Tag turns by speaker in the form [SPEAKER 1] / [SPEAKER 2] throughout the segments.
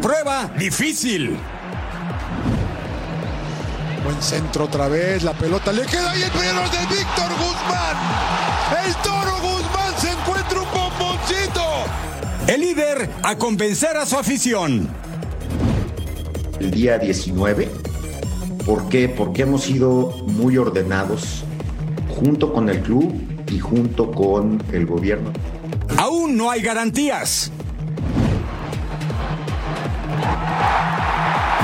[SPEAKER 1] Una prueba difícil.
[SPEAKER 2] Buen centro otra vez, la pelota le queda y el primero de Víctor Guzmán. El toro Guzmán se encuentra un bomboncito.
[SPEAKER 1] El líder a convencer a su afición.
[SPEAKER 3] El día 19. ¿Por qué? Porque hemos sido muy ordenados junto con el club y junto con el gobierno.
[SPEAKER 1] Aún no hay garantías.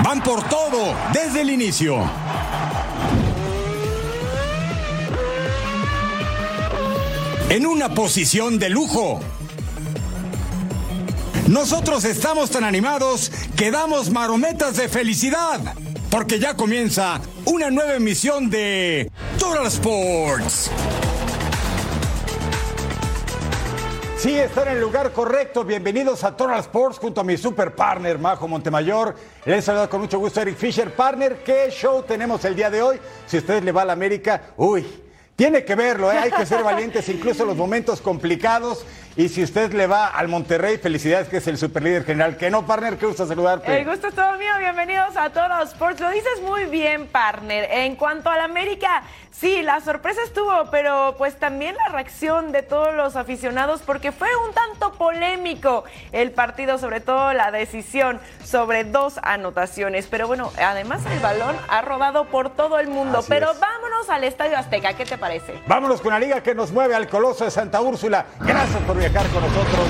[SPEAKER 1] Van por todo desde el inicio. En una posición de lujo. Nosotros estamos tan animados que damos marometas de felicidad. Porque ya comienza una nueva emisión de Total Sports. Sí, están en el lugar correcto. Bienvenidos a Total Sports junto a mi super partner Majo Montemayor. Les saluda con mucho gusto Eric Fisher. Partner, ¿qué show tenemos el día de hoy? Si usted le va a la América, uy, tiene que verlo, ¿eh? hay que ser valientes incluso en los momentos complicados. Y si usted le va al Monterrey, felicidades que es el superlíder general. Que no, partner, qué gusto saludarte.
[SPEAKER 4] El gusto es todo mío, bienvenidos a todos Sports. Lo dices muy bien, partner. En cuanto al América, sí, la sorpresa estuvo, pero pues también la reacción de todos los aficionados, porque fue un tanto polémico el partido, sobre todo la decisión sobre dos anotaciones. Pero bueno, además el balón ha rodado por todo el mundo.
[SPEAKER 1] Así
[SPEAKER 4] pero
[SPEAKER 1] es.
[SPEAKER 4] vámonos al Estadio Azteca, ¿qué te parece?
[SPEAKER 1] Vámonos con la liga que nos mueve al Coloso de Santa Úrsula. Gracias por viajar con nosotros.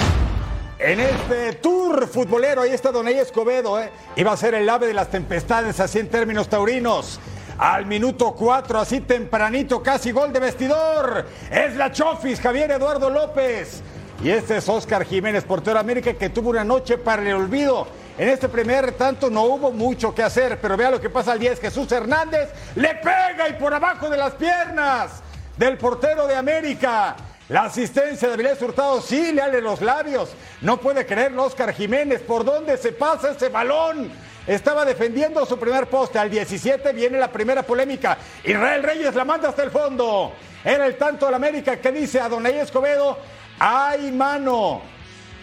[SPEAKER 1] En este tour futbolero, ahí está Donay Escobedo, ¿eh? Iba a ser el ave de las tempestades, así en términos taurinos. Al minuto 4, así tempranito, casi gol de vestidor. Es la Chofis, Javier Eduardo López. Y este es Oscar Jiménez, portero América, que tuvo una noche para el olvido. En este primer tanto no hubo mucho que hacer, pero vea lo que pasa al 10. Jesús Hernández le pega y por abajo de las piernas del portero de América. La asistencia de Avilés Hurtado sí le ale los labios. No puede creerlo Oscar Jiménez. ¿Por dónde se pasa ese balón? Estaba defendiendo su primer poste. Al 17 viene la primera polémica. Israel Reyes la manda hasta el fondo. Era el tanto del América que dice a Donay Escobedo, ¡ay mano!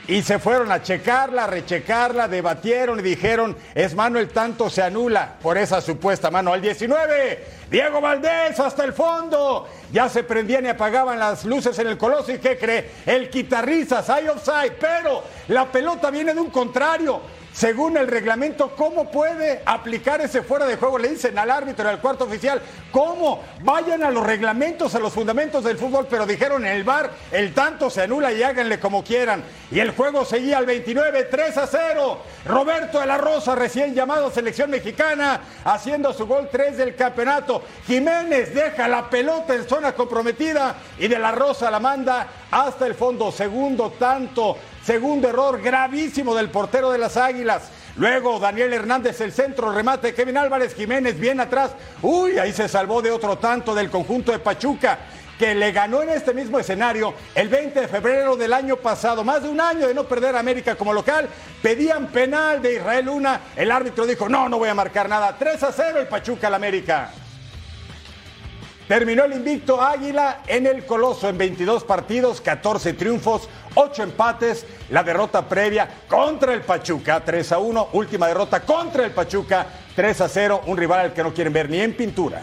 [SPEAKER 1] Y se fueron a checarla, a rechecarla, debatieron y dijeron, es mano el tanto se anula por esa supuesta mano. Al 19, Diego Valdés hasta el fondo. Ya se prendían y apagaban las luces en el Coloso y ¿qué cree? El quitarrizas, hay offside, pero la pelota viene de un contrario. Según el reglamento, ¿cómo puede aplicar ese fuera de juego? Le dicen al árbitro, al cuarto oficial, ¿cómo? Vayan a los reglamentos, a los fundamentos del fútbol, pero dijeron en el bar, el tanto se anula y háganle como quieran. Y el juego seguía al 29, 3 a 0. Roberto de la Rosa, recién llamado selección mexicana, haciendo su gol 3 del campeonato. Jiménez deja la pelota en zona comprometida y de la Rosa la manda hasta el fondo. Segundo tanto, segundo error gravísimo del portero de las Águilas. Luego Daniel Hernández, el centro, remate Kevin Álvarez Jiménez bien atrás. Uy, ahí se salvó de otro tanto del conjunto de Pachuca que le ganó en este mismo escenario el 20 de febrero del año pasado. Más de un año de no perder a América como local. Pedían penal de Israel Luna. El árbitro dijo, no, no voy a marcar nada. 3 a 0 el Pachuca al América. Terminó el invicto Águila en el Coloso en 22 partidos, 14 triunfos, 8 empates. La derrota previa contra el Pachuca, 3 a 1. Última derrota contra el Pachuca, 3 a 0. Un rival al que no quieren ver ni en pintura.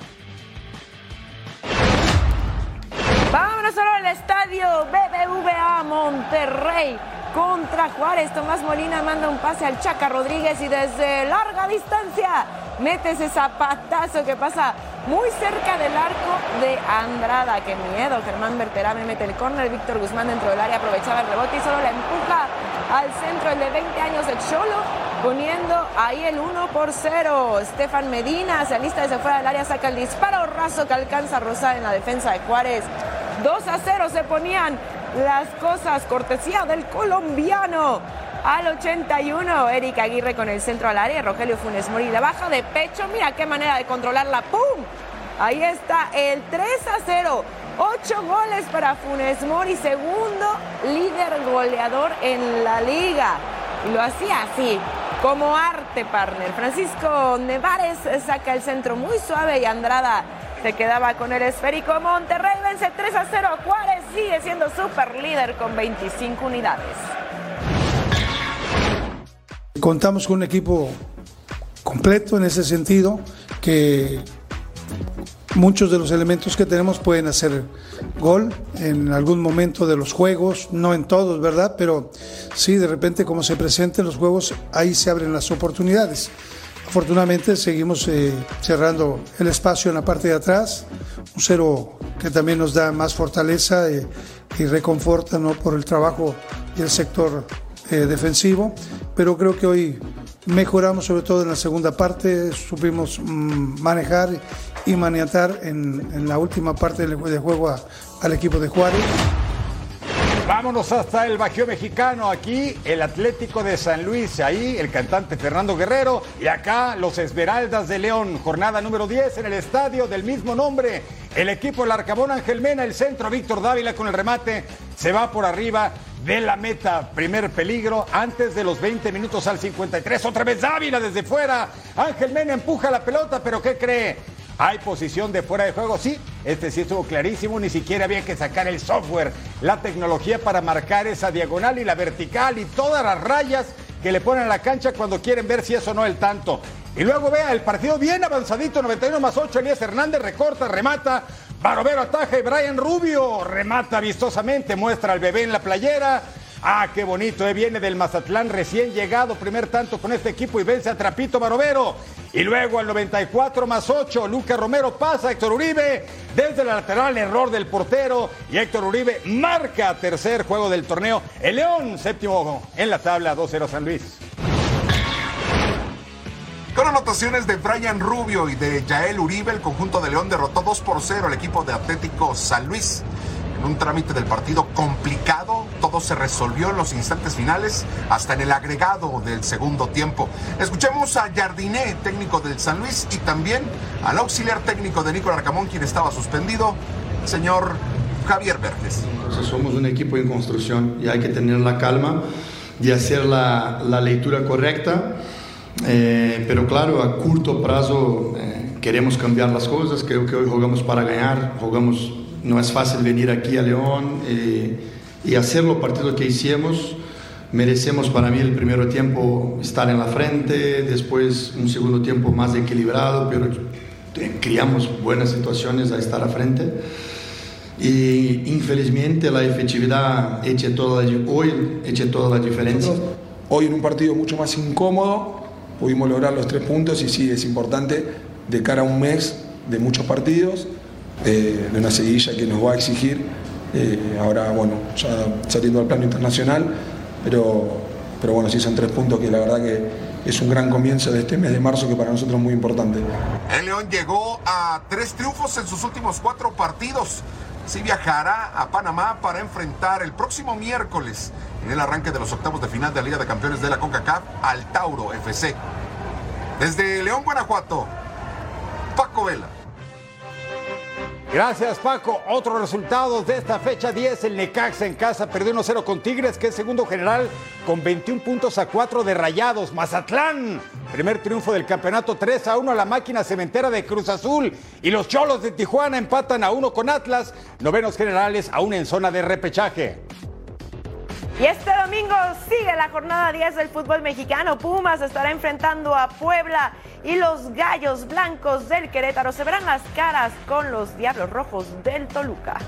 [SPEAKER 4] Vámonos ahora al estadio BBVA Monterrey contra Juárez. Tomás Molina manda un pase al Chaca Rodríguez y desde larga distancia mete ese zapatazo que pasa muy cerca del arco de Andrada. ¡Qué miedo! Germán Berterame mete el córner. Víctor Guzmán dentro del área aprovechaba el rebote y solo la empuja al centro el de 20 años de Cholo, poniendo ahí el 1 por 0. Estefan Medina se alista desde fuera del área, saca el disparo raso que alcanza a rozar en la defensa de Juárez. 2 a 0 se ponían las cosas, cortesía del colombiano. Al 81, Eric Aguirre con el centro al área, Rogelio Funes Mori la baja de pecho, mira qué manera de controlarla, ¡pum! Ahí está el 3 a 0. Ocho goles para Funes Mori, segundo líder goleador en la liga. Y lo hacía así, como arte, partner. Francisco Nevares saca el centro muy suave y Andrada se quedaba con el esférico. Monterrey vence 3 a 0 Juárez, sigue siendo super líder con 25 unidades.
[SPEAKER 5] Contamos con un equipo completo en ese sentido, que muchos de los elementos que tenemos pueden hacer gol en algún momento de los juegos, no en todos, ¿verdad? Pero sí, de repente como se presenten los juegos, ahí se abren las oportunidades. Afortunadamente seguimos eh, cerrando el espacio en la parte de atrás, un cero que también nos da más fortaleza eh, y reconforta ¿no? por el trabajo y el sector eh, defensivo, pero creo que hoy mejoramos sobre todo en la segunda parte, supimos mm, manejar y maniatar en, en, la última parte del, juego al equipo de Juárez.
[SPEAKER 1] Vámonos hasta el Bajío Mexicano. Aquí el Atlético de San Luis, ahí el cantante Fernando Guerrero. Y acá los Esmeraldas de León, jornada número 10 en el estadio del mismo nombre. El equipo del Arcabón Ángel Mena, el centro Víctor Dávila con el remate, se va por arriba de la meta. Primer peligro antes de los 20 minutos al 53. Otra vez Dávila desde fuera. Ángel Mena empuja la pelota, pero ¿qué cree? Hay posición de fuera de juego, sí. Este sí estuvo clarísimo, ni siquiera había que sacar el software, la tecnología para marcar esa diagonal y la vertical y todas las rayas que le ponen a la cancha cuando quieren ver si eso no el tanto. Y luego vea el partido bien avanzadito, 91 más 8, Elías Hernández recorta, remata, Barovero ataja y Brian Rubio remata vistosamente, muestra al bebé en la playera. Ah, qué bonito, eh. viene del Mazatlán recién llegado, primer tanto con este equipo y vence a Trapito Barovero. Y luego al 94 más 8, Lucas Romero pasa a Héctor Uribe desde la lateral, error del portero y Héctor Uribe marca tercer juego del torneo. El León, séptimo en la tabla, 2-0 San Luis.
[SPEAKER 6] Con anotaciones de Brian Rubio y de Yael Uribe, el conjunto de León derrotó 2 por 0 al equipo de Atlético San Luis un trámite del partido complicado. Todo se resolvió en los instantes finales, hasta en el agregado del segundo tiempo. Escuchemos a Jardiné, técnico del San Luis, y también al auxiliar técnico de Nicolás Arcamón, quien estaba suspendido, señor Javier Verges.
[SPEAKER 7] somos un equipo en construcción y hay que tener la calma de hacer la, lectura correcta. Eh, pero claro, a corto plazo eh, queremos cambiar las cosas. Creo que hoy jugamos para ganar, jugamos no es fácil venir aquí a León eh, y hacer los partidos que hicimos. Merecemos para mí el primer tiempo estar en la frente, después un segundo tiempo más equilibrado, pero creamos buenas situaciones a estar a frente. Y infelizmente la efectividad eche toda hoy eche toda la diferencia.
[SPEAKER 8] Hoy en un partido mucho más incómodo pudimos lograr los tres puntos y sí, es importante de cara a un mes de muchos partidos de, una seguilla que nos va a exigir, eh, ahora bueno, ya saliendo al plano internacional, pero, pero bueno, sí son tres puntos que la verdad que es un gran comienzo de este mes de marzo que para nosotros es muy importante.
[SPEAKER 6] El León llegó a tres triunfos en sus últimos cuatro partidos. Sí viajará a Panamá para enfrentar el próximo miércoles en el arranque de los octavos de final de la Liga de Campeones de la CONCACAF al Tauro FC. Desde León, Guanajuato, Paco Vela.
[SPEAKER 1] Gracias, Paco. Otros resultados de esta fecha 10. El Necaxa en casa perdió 1-0 con Tigres, que es segundo general, con 21 puntos a 4 de Rayados. Mazatlán, primer triunfo del campeonato 3 a 1 a la máquina cementera de Cruz Azul. Y los Cholos de Tijuana empatan a 1 con Atlas. Novenos generales aún en zona de repechaje.
[SPEAKER 4] Y este domingo sigue la jornada 10 del fútbol mexicano. Pumas estará enfrentando a Puebla y los Gallos Blancos del Querétaro se verán las caras con los Diablos Rojos del Toluca.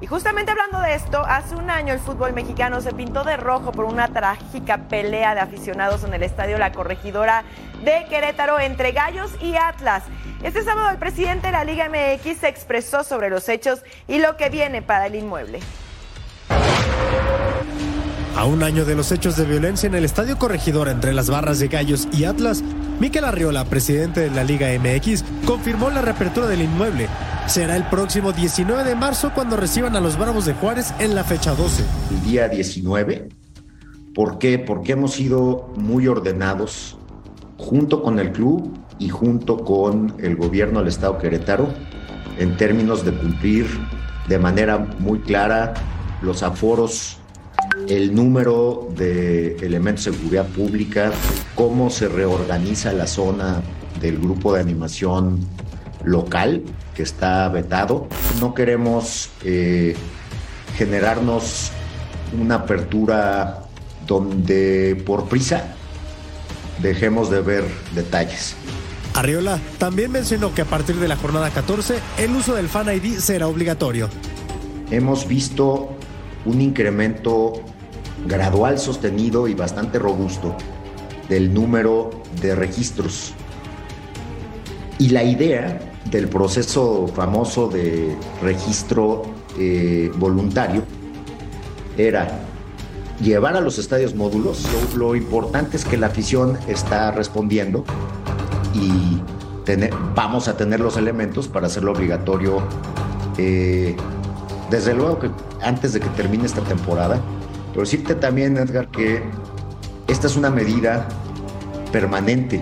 [SPEAKER 4] Y justamente hablando de esto, hace un año el fútbol mexicano se pintó de rojo por una trágica pelea de aficionados en el estadio La Corregidora de Querétaro entre Gallos y Atlas. Este sábado el presidente de la Liga MX se expresó sobre los hechos y lo que viene para el inmueble.
[SPEAKER 9] A un año de los hechos de violencia en el Estadio Corregidor entre las barras de Gallos y Atlas, Miquel Arriola, presidente de la Liga MX, confirmó la reapertura del inmueble. Será el próximo 19 de marzo cuando reciban a los Bravos de Juárez en la fecha 12.
[SPEAKER 3] El día 19. ¿Por qué? Porque hemos sido muy ordenados junto con el club y junto con el gobierno del Estado Querétaro en términos de cumplir de manera muy clara los aforos, el número de elementos de seguridad pública, cómo se reorganiza la zona del grupo de animación local que está vetado. No queremos eh, generarnos una apertura donde por prisa dejemos de ver detalles.
[SPEAKER 9] Arriola también mencionó que a partir de la jornada 14 el uso del Fan ID será obligatorio.
[SPEAKER 3] Hemos visto un incremento gradual, sostenido y bastante robusto del número de registros. Y la idea del proceso famoso de registro eh, voluntario era llevar a los estadios módulos. Lo, importante es que la afición está respondiendo y vamos a tener los elementos para hacerlo obligatorio. Eh, desde luego que antes de que termine esta temporada, pero decirte también, Edgar, que esta es una medida permanente.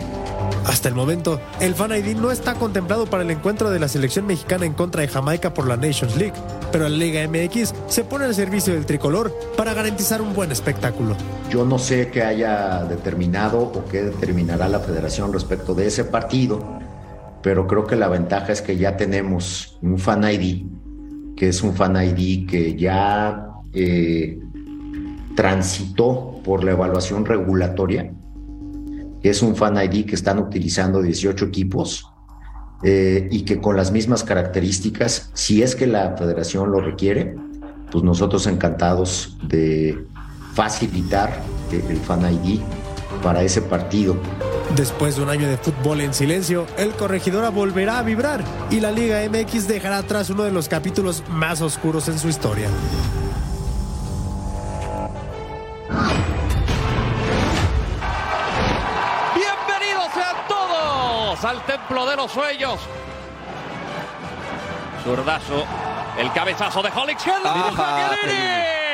[SPEAKER 9] Hasta el momento, el Fan ID no está contemplado para el encuentro de la selección mexicana en contra de Jamaica por la Nations League, pero la Liga MX se pone al servicio del tricolor para garantizar un buen espectáculo.
[SPEAKER 3] Yo no sé qué haya determinado o qué determinará la federación respecto de ese partido, pero creo que la ventaja es que ya tenemos un Fan ID, que es un Fan ID que ya eh, transitó por la evaluación regulatoria es un Fan ID que están utilizando 18 equipos eh, y que con las mismas características, si es que la federación lo requiere, pues nosotros encantados de facilitar el Fan ID para ese partido.
[SPEAKER 9] Después de un año de fútbol en silencio, el Corregidora volverá a vibrar y la Liga MX dejará atrás uno de los capítulos más oscuros en su historia.
[SPEAKER 10] al templo de los sueños. Zurdazo, el cabezazo de Holix ¡Gol!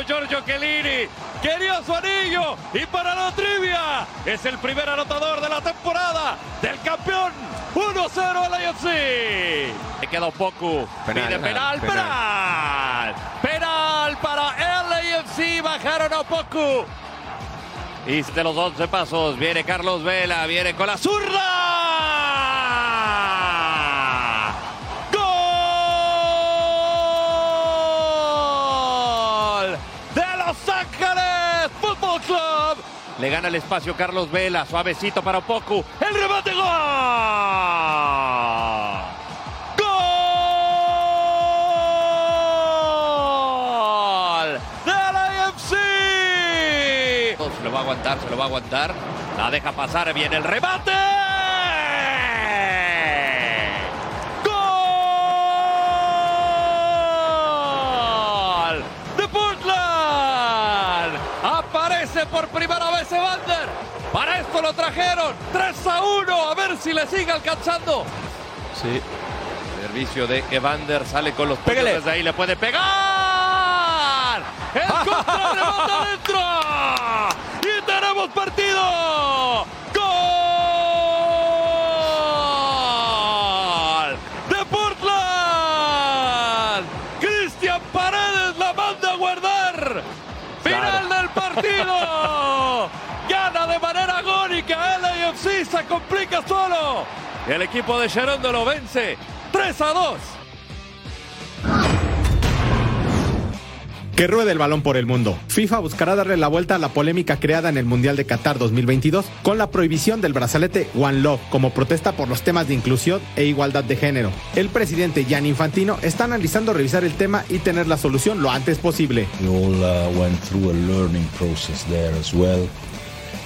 [SPEAKER 10] Hizo Giorgio Chiellini. Quería su anillo y para la trivia es el primer anotador de la temporada del campeón 1-0 al IFC. Le queda poco. Penal, Pide penal, penal, penal. para el AFC. Bajaron a poco. Y de los 11 pasos viene Carlos Vela. Viene con la zurda. Le gana el espacio Carlos Vela. Suavecito para Poku. El remate gol. Se lo va a aguantar, se lo va a aguantar. La deja pasar, viene el remate. Por primera vez Evander. Para esto lo trajeron. 3 a 1. A ver si le sigue alcanzando. Sí. Servicio de Evander sale con los puños desde ahí. Le puede pegar. El contrarremate adentro. Y tenemos partido. Gol de Portland. Cristian Paredes la manda a guardar. Final del partido. Agónica. El AFC se complica solo. El equipo de Gerondo lo vence 3 a 2.
[SPEAKER 11] Que ruede el balón por el mundo. FIFA buscará darle la vuelta a la polémica creada en el Mundial de Qatar 2022 con la prohibición del brazalete One Love como protesta por los temas de inclusión e igualdad de género. El presidente Gianni Infantino está analizando revisar el tema y tener la solución lo antes posible.
[SPEAKER 12] We all uh, went through a learning process there as well.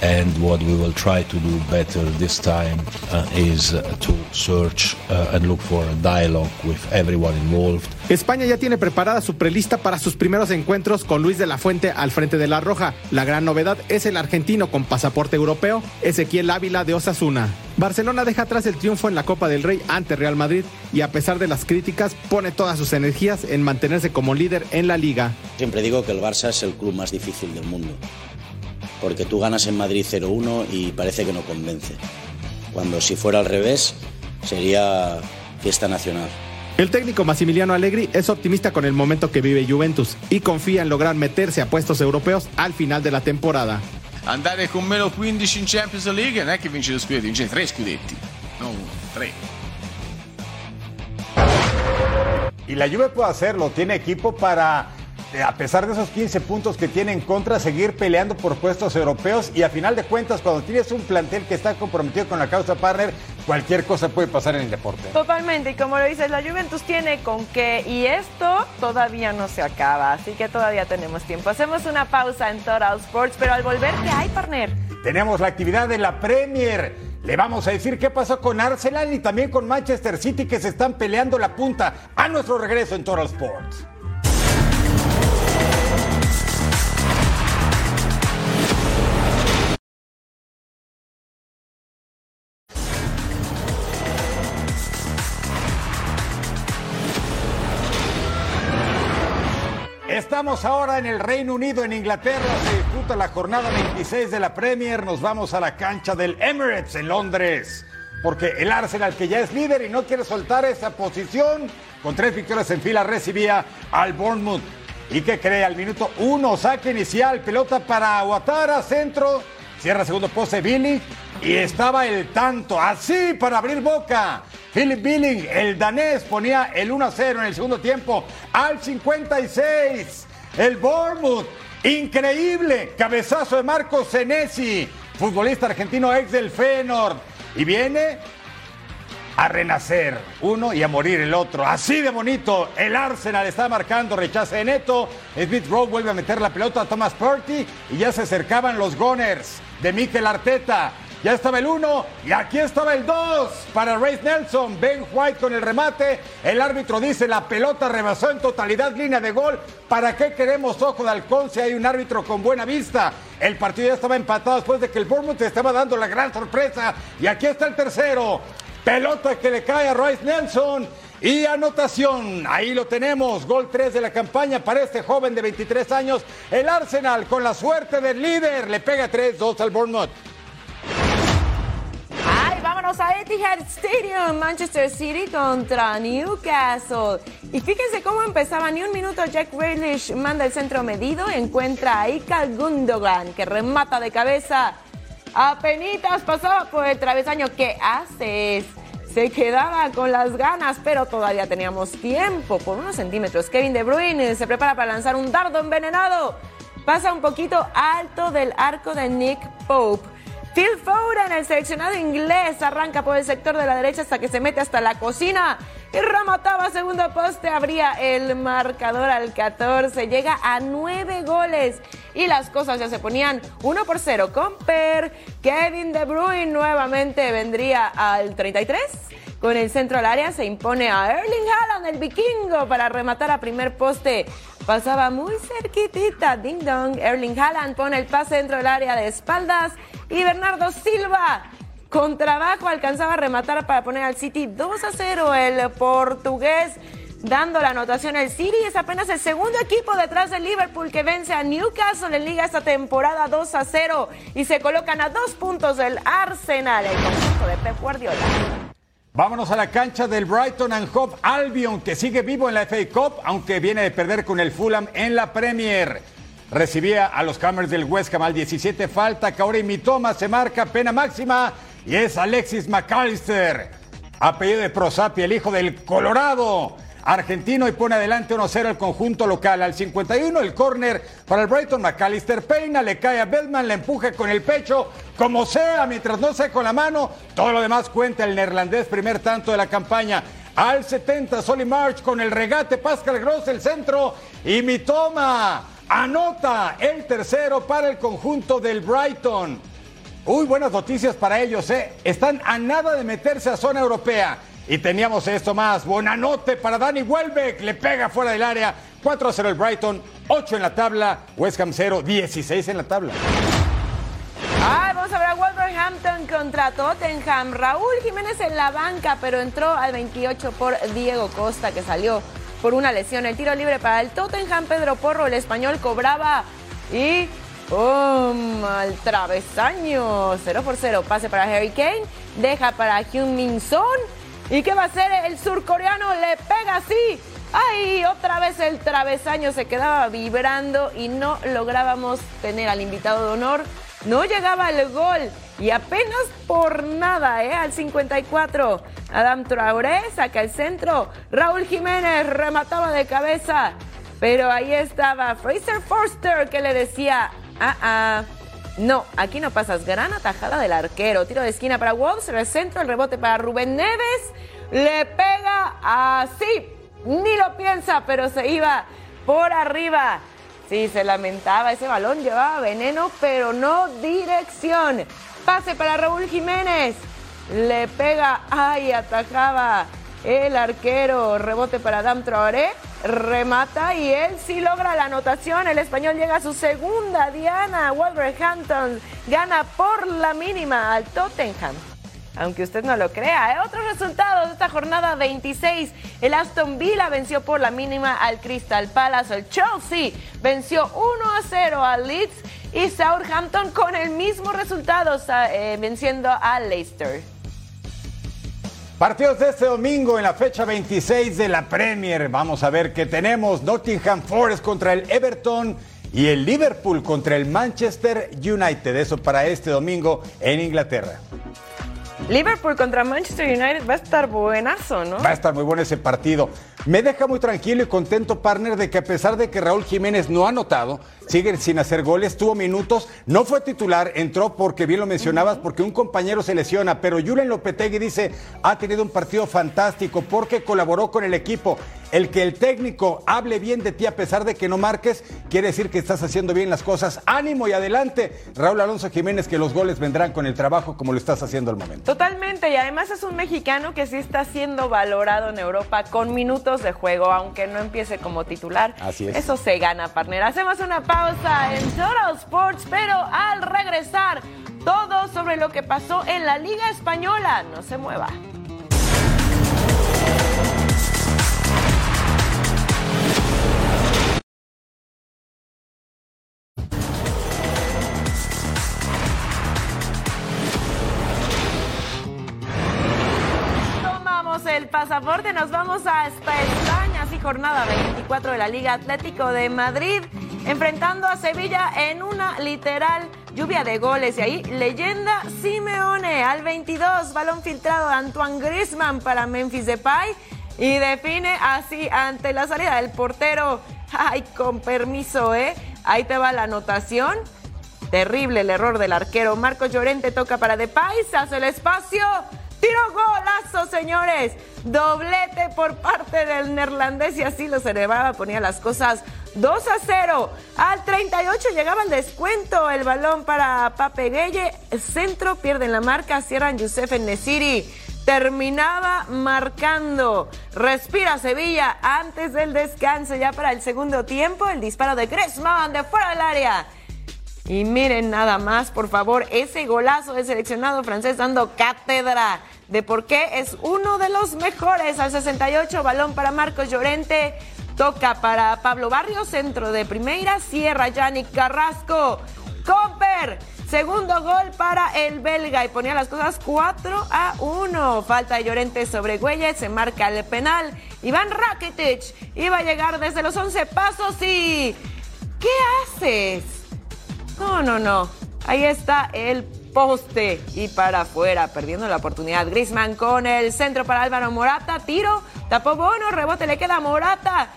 [SPEAKER 12] And what we will try to do better this time uh, is uh, to search uh, and look for a dialogue with everyone involved.
[SPEAKER 11] España ya tiene preparada su prelista para sus primeros encuentros con Luis de la Fuente al frente de la Roja. La gran novedad es el argentino con pasaporte europeo, Ezequiel Ávila de Osasuna. Barcelona deja atrás el triunfo en la Copa del Rey ante Real Madrid y a pesar de las críticas pone todas sus energías en mantenerse como líder en la liga.
[SPEAKER 13] Siempre digo que el Barça es el club más difícil del mundo porque tú ganas en Madrid 0-1 y parece que no convence. Cuando si fuera al revés sería fiesta nacional.
[SPEAKER 11] El técnico Massimiliano Allegri es optimista con el momento que vive Juventus y confía en lograr meterse a puestos europeos al final de la temporada.
[SPEAKER 14] Andare con meno 15 in Champions League non è che vince lo scudetto, vince tre scudetti, no uno, tre.
[SPEAKER 1] Y la Juve puede hacerlo, tiene equipo para, a pesar de esos 15 puntos que tiene en contra, seguir peleando por puestos europeos y a final de cuentas, cuando tienes un plantel que está comprometido con la causa partner, cualquier cosa puede pasar en el deporte.
[SPEAKER 4] Totalmente, y como lo dices, la Juventus tiene con qué, y esto todavía no se acaba, así que todavía tenemos tiempo. Hacemos una pausa en Total Sports, pero al volver, ¿qué hay, partner?
[SPEAKER 1] Tenemos la actividad de la Premier. Le vamos a decir qué pasó con Arsenal y también con Manchester City que se están peleando la punta a nuestro regreso en Total Sports. Estamos ahora en el Reino Unido, en Inglaterra. Se disputa la jornada 26 de la Premier. Nos vamos a la cancha del Emirates en Londres. Porque el Arsenal, que ya es líder y no quiere soltar esa posición, con tres victorias en fila, recibía al Bournemouth. ¿Y qué cree? Al minuto uno, saque inicial, pelota para Ouattara, centro, cierra segundo poste Billy y estaba el tanto, así para abrir boca. Philip Billing, el danés, ponía el 1 0 en el segundo tiempo al 56. El Bournemouth, increíble, cabezazo de Marcos Senesi, futbolista argentino ex del Feyenoord. Y viene a renacer uno y a morir el otro. Así de bonito. El Arsenal está marcando rechace de neto. Smith Rowe vuelve a meter la pelota a Thomas Purdy y ya se acercaban los Gunners de Mikel Arteta. Ya estaba el 1 y aquí estaba el 2 para Race Nelson. Ben White con el remate. El árbitro dice la pelota rebasó en totalidad línea de gol. ¿Para qué queremos ojo de halcón si hay un árbitro con buena vista? El partido ya estaba empatado después de que el Bournemouth estaba dando la gran sorpresa. Y aquí está el tercero. Pelota que le cae a Royce Nelson. Y anotación, ahí lo tenemos, gol 3 de la campaña para este joven de 23 años. El Arsenal con la suerte del líder le pega 3-2 al Bournemouth.
[SPEAKER 4] Vámonos a Etihad Stadium, Manchester City contra Newcastle. Y fíjense cómo empezaba, ni un minuto Jack Grealish manda el centro medido, encuentra a Ilkay Gundogan que remata de cabeza. Apenitas pasaba por el travesaño. ¿Qué haces? Se quedaba con las ganas, pero todavía teníamos tiempo por unos centímetros. Kevin De Bruyne se prepara para lanzar un dardo envenenado. Pasa un poquito alto del arco de Nick Pope. Phil Foden, el seleccionado inglés, arranca por el sector de la derecha hasta que se mete hasta la cocina y remataba segundo poste, abría el marcador al 14, llega a 9 goles y las cosas ya se ponían 1 por 0 con Per. Kevin De Bruyne nuevamente vendría al 33. Con el centro al área se impone a Erling Haaland, el vikingo, para rematar a primer poste. Pasaba muy cerquitita, ding dong. Erling Haaland pone el pase dentro del área de espaldas y Bernardo Silva con trabajo alcanzaba a rematar para poner al City 2 a 0. El portugués dando la anotación al City es apenas el segundo equipo detrás del Liverpool que vence a Newcastle en liga esta temporada 2 a 0 y se colocan a dos puntos del Arsenal, el conjunto de Pep Guardiola.
[SPEAKER 1] Vámonos a la cancha del Brighton and Hove Albion, que sigue vivo en la FA Cup, aunque viene de perder con el Fulham en la Premier. Recibía a los Cameras del West Ham al 17, falta que Mitoma se marca pena máxima y es Alexis McAllister, apellido de Prosapi, el hijo del Colorado. Argentino y pone adelante 1-0 el conjunto local. Al 51 el córner para el Brighton. McAllister peina, le cae a Bellman, le empuja con el pecho, como sea, mientras no sea con la mano. Todo lo demás cuenta el neerlandés, primer tanto de la campaña. Al 70 Solly March con el regate, Pascal Gross el centro y Mitoma anota el tercero para el conjunto del Brighton. Uy, buenas noticias para ellos, ¿eh? Están a nada de meterse a zona europea. Y teníamos esto más. Bonanote para Dani Welbeck. Le pega fuera del área. 4 a 0 el Brighton. 8 en la tabla. West Ham 0. 16 en la tabla.
[SPEAKER 4] Ay, vamos a ver a Wolverhampton contra Tottenham. Raúl Jiménez en la banca, pero entró al 28 por Diego Costa, que salió por una lesión. El tiro libre para el Tottenham. Pedro Porro, el español, cobraba y ¡Pum! Al travesaño. 0 por 0. Pase para Harry Kane. Deja para Hyun Min Son. ¿Y qué va a hacer el surcoreano? Le pega así. ¡Ay! Otra vez el travesaño se quedaba vibrando y no lográbamos tener al invitado de honor. No llegaba el gol y apenas por nada, ¿eh? Al 54. Adam Traoré saca el centro. Raúl Jiménez remataba de cabeza. Pero ahí estaba Fraser Forster que le decía, ah, ah. No, aquí no pasas. Gran atajada del arquero. Tiro de esquina para Wolves. El centro, el rebote para Rubén Neves. Le pega así. Ni lo piensa, pero se iba por arriba. Sí, se lamentaba. Ese balón llevaba veneno, pero no dirección. Pase para Raúl Jiménez. Le pega. Ay, atajaba el arquero. Rebote para Adam Traoré. Remata y él sí logra la anotación. El español llega a su segunda diana. Wolverhampton gana por la mínima al Tottenham. Aunque usted no lo crea, ¿eh? otros resultados de esta jornada 26. El Aston Villa venció por la mínima al Crystal Palace. El Chelsea venció 1 a 0 al Leeds. Y Southampton con el mismo resultado, eh, venciendo al Leicester.
[SPEAKER 1] Partidos de este domingo en la fecha 26 de la Premier. Vamos a ver qué tenemos. Nottingham Forest contra el Everton y el Liverpool contra el Manchester United. Eso para este domingo en Inglaterra.
[SPEAKER 4] Liverpool contra Manchester United va a estar buenazo, ¿no?
[SPEAKER 1] Va a estar muy bueno ese partido. Me deja muy tranquilo y contento, partner, de que a pesar de que Raúl Jiménez no ha anotado, sigue sin hacer goles, tuvo minutos, no fue titular, entró porque bien lo mencionabas, porque un compañero se lesiona, pero Julen Lopetegui dice, ha tenido un partido fantástico porque colaboró con el equipo. El que el técnico hable bien de ti a pesar de que no marques, quiere decir que estás haciendo bien las cosas. Ánimo y adelante, Raúl Alonso Jiménez, que los goles vendrán con el trabajo como lo estás haciendo al momento.
[SPEAKER 4] Totalmente, y además es un mexicano que sí está siendo valorado en Europa con minutos de juego, aunque no empiece como titular.
[SPEAKER 1] Así es.
[SPEAKER 4] Eso se gana, partner. Hacemos una pausa en Total Sports, pero al regresar, todo sobre lo que pasó en la Liga Española. No se mueva. Pasaporte, nos vamos hasta España, así jornada 24 de la Liga Atlético de Madrid, enfrentando a Sevilla en una literal lluvia de goles. Y ahí, leyenda Simeone al 22, balón filtrado de Antoine Griezmann para Memphis Depay y define así ante la salida del portero. Ay, con permiso, ¿eh? Ahí te va la anotación. Terrible el error del arquero. Marcos Llorente toca para Depay, se hace el espacio. Tiro golazo, señores. Doblete por parte del neerlandés y así lo celebraba, ponía las cosas 2 a 0. Al 38 llegaba el descuento. El balón para Pape Gueye. Centro, pierden la marca, cierran Youssef Nesiri. Terminaba marcando. Respira Sevilla antes del descanso, ya para el segundo tiempo. El disparo de Griezmann de fuera del área. Y miren nada más, por favor, ese golazo del seleccionado francés dando cátedra de por qué es uno de los mejores. Al 68, balón para Marcos Llorente. Toca para Pablo Barrio, centro de primera. Cierra Yannick Carrasco. Comper. Segundo gol para el belga y ponía las cosas 4 a 1. Falta de Llorente sobre Güelles, se marca el penal. Iván Rakitic iba a llegar desde los 11 pasos y... ¿Qué haces? No, no, no. Ahí está el poste y para afuera, perdiendo la oportunidad. Grisman con el centro para Álvaro Morata. Tiro, tapó Bono, rebote, le queda Morata.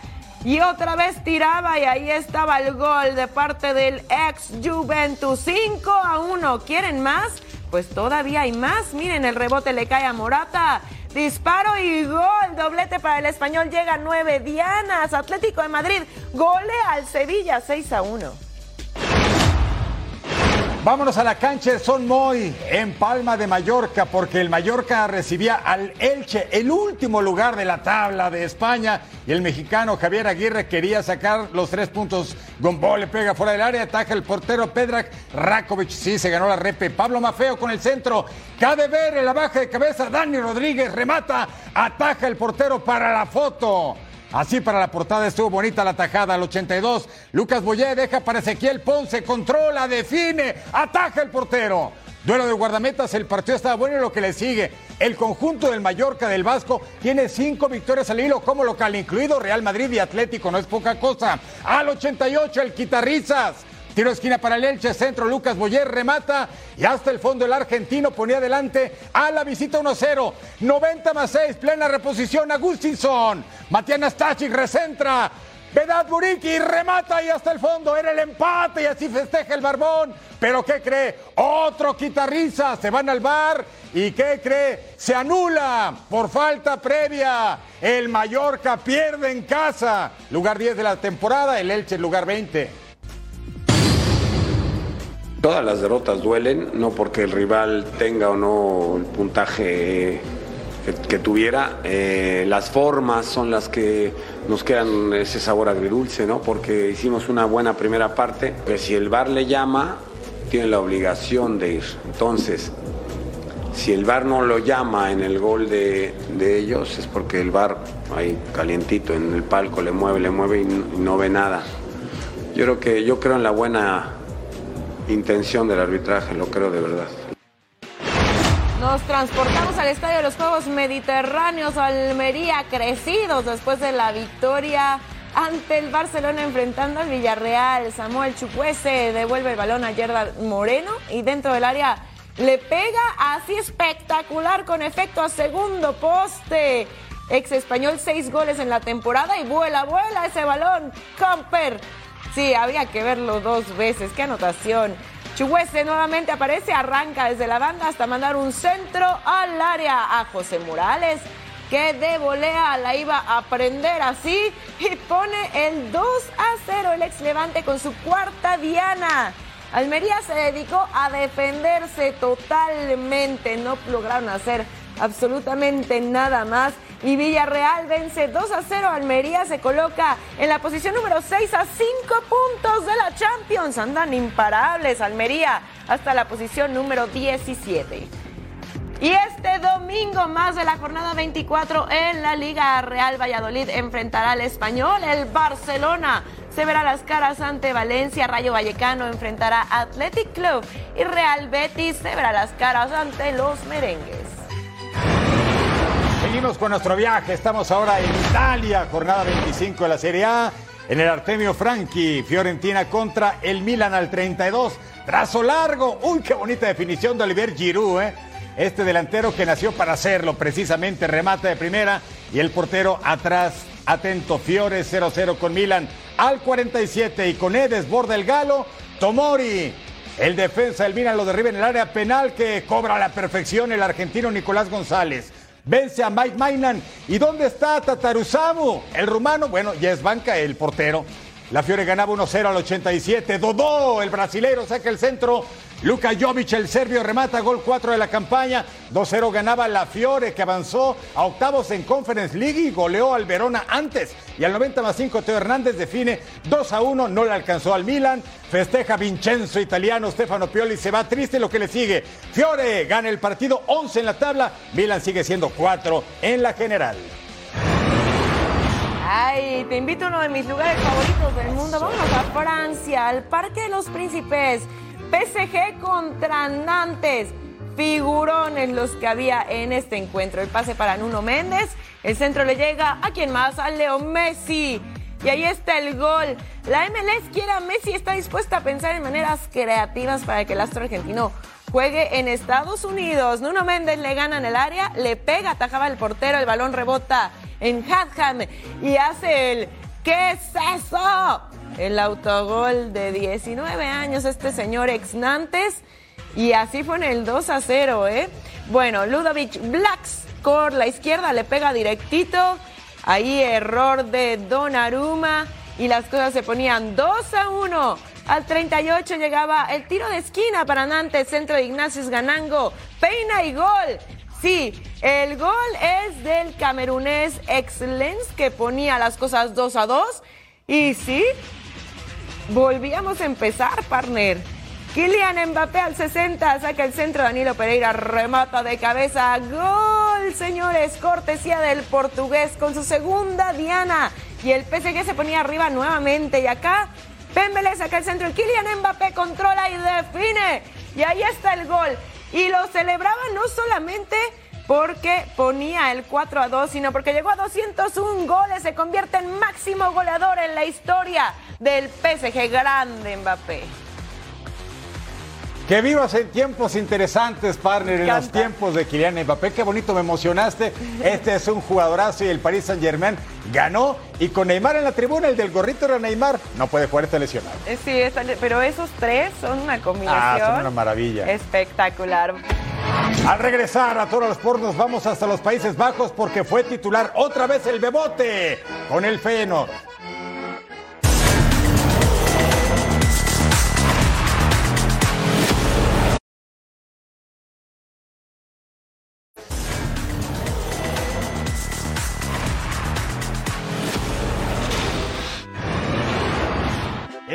[SPEAKER 4] Y otra vez tiraba y ahí estaba el gol de parte del ex Juventus. 5 a 1. ¿Quieren más? Pues todavía hay más. Miren, el rebote le cae a Morata. Disparo y gol. Doblete para el español. Llega 9 dianas. Atlético de Madrid. Gole al Sevilla 6 a 1.
[SPEAKER 1] Vámonos a la cancha de Son Moy en Palma de Mallorca, porque el Mallorca recibía al Elche, el último lugar de la tabla de España, y el mexicano Javier Aguirre quería sacar los tres puntos. Gombó le pega fuera del área, ataja el portero Pedrak Rakovic, sí, se ganó la repe. Pablo Mafeo con el centro, cabe ver en la baja de cabeza, Dani Rodríguez remata, ataja el portero para la foto. Así para la portada estuvo bonita la tajada al 82. Lucas Boyé deja para Ezequiel Ponce, controla, define, ataja el portero. Duelo de guardametas, el partido estaba bueno y lo que le sigue. El conjunto del Mallorca del Vasco tiene cinco victorias al hilo como local, incluido Real Madrid y Atlético, no es poca cosa. Al 88 el Quitarrizas. Tiro esquina para el Elche, centro Lucas Boyer remata y hasta el fondo el argentino ponía adelante a la visita 1-0. 90 más 6, plena reposición Agustinson. Matías Nastachik recentra. Vedad Buriki remata y hasta el fondo era el empate y así festeja el barbón. Pero ¿qué cree? Otro quitarriza, se van al bar y ¿qué cree? Se anula por falta previa. El Mallorca pierde en casa. Lugar 10 de la temporada, el Elche lugar 20.
[SPEAKER 15] Todas las derrotas duelen, no porque el rival tenga o no el puntaje que, que tuviera. Eh, las formas son las que nos quedan ese sabor agridulce, ¿no? Porque hicimos una buena primera parte, pero si el VAR le llama, tiene la obligación de ir. Entonces, si el VAR no lo llama en el gol de, de ellos, es porque el VAR ahí calientito en el palco le mueve, le mueve y no, y no ve nada. Yo creo que yo creo en la buena intención del arbitraje, lo creo de verdad.
[SPEAKER 4] Nos transportamos al Estadio de los Juegos Mediterráneos Almería, crecidos después de la victoria ante el Barcelona enfrentando al Villarreal. Samuel Chukwese devuelve el balón a Yerda Moreno y dentro del área le pega así espectacular con efecto a segundo poste. Ex español, seis goles en la temporada y vuela, vuela ese balón. Camper. Sí, había que verlo dos veces. Qué anotación. Chuguese nuevamente aparece, arranca desde la banda hasta mandar un centro al área a José Morales, que de volea la iba a prender así y pone el 2 a 0 el ex Levante con su cuarta diana. Almería se dedicó a defenderse totalmente, no lograron hacer absolutamente nada más. Y Villarreal vence 2 a 0. Almería se coloca en la posición número 6 a 5 puntos de la Champions. Andan imparables. Almería hasta la posición número 17. Y este domingo más de la jornada 24 en la Liga Real Valladolid enfrentará al español. El Barcelona se verá las caras ante Valencia. Rayo Vallecano enfrentará a Athletic Club. Y Real Betis se verá las caras ante los merengues.
[SPEAKER 1] Seguimos con nuestro viaje. Estamos ahora en Italia, jornada 25 de la Serie A. En el Artemio Franchi, Fiorentina contra el Milan al 32. Trazo largo. Uy, qué bonita definición de Olivier Giroud, ¿eh? Este delantero que nació para hacerlo, precisamente remata de primera y el portero atrás. Atento, Fiore 0-0 con Milan al 47 y con Edes borda el galo. Tomori, el defensa del Milan lo derriba en el área penal que cobra a la perfección el argentino Nicolás González. Vence a Mike Mainan. ¿Y dónde está Tatarusamu? El rumano, bueno, ya es banca el portero. La Fiore ganaba 1-0 al 87. Dodó, el brasilero, saca el centro. Luka Jovic, el serbio, remata gol 4 de la campaña. 2-0 ganaba la Fiore, que avanzó a octavos en Conference League y goleó al Verona antes. Y al 90 más 5, Teo Hernández define 2-1. No le alcanzó al Milan. Festeja Vincenzo, italiano. Stefano Pioli se va triste lo que le sigue. Fiore gana el partido 11 en la tabla. Milan sigue siendo 4 en la general.
[SPEAKER 4] Ay, te invito a uno de mis lugares favoritos del mundo. Vámonos a Francia, al Parque de los Príncipes. PSG contra Nantes. Figurones los que había en este encuentro. El pase para Nuno Méndez. El centro le llega a quien más, a Leo Messi. Y ahí está el gol. La MLS quiere a Messi, está dispuesta a pensar en maneras creativas para que el astro argentino juegue en Estados Unidos. Nuno Méndez le gana en el área, le pega, atajaba el portero, el balón rebota en Hatham y hace el ¿Qué es eso? El autogol de 19 años, este señor ex Nantes. Y así fue en el 2 a 0, ¿eh? Bueno, Ludovic Blacks por la izquierda le pega directito. Ahí error de Donnarumma y las cosas se ponían 2 a 1. Al 38 llegaba el tiro de esquina para Nantes, centro de Ignacius Ganango. Peina y gol. Sí, el gol es del camerunés Excellence que ponía las cosas 2 a 2. Y sí, volvíamos a empezar, partner. Kylian Mbappé al 60 saca el centro, Danilo Pereira remata de cabeza. Gol, señores, cortesía del portugués con su segunda diana. Y el PSG se ponía arriba nuevamente. Y acá, Pembele saca el centro, Kylian Mbappé controla y define. Y ahí está el gol. Y lo celebraba no solamente porque ponía el 4 a 2, sino porque llegó a 201 goles, se convierte en máximo goleador en la historia del PSG grande Mbappé.
[SPEAKER 1] Que vivas en tiempos interesantes, partner, en los tiempos de Kylian Mbappé. Qué bonito, me emocionaste. Este es un jugadorazo y el Paris Saint Germain ganó. Y con Neymar en la tribuna, el del gorrito era Neymar. No puede jugar este lesionado.
[SPEAKER 4] Eh, Sí, está- pero esos tres son una combinación.
[SPEAKER 1] Ah, son una maravilla.
[SPEAKER 4] Espectacular.
[SPEAKER 1] Al regresar a todos los pornos, vamos hasta los Países Bajos porque fue titular otra vez el Bebote con el Feyenoord.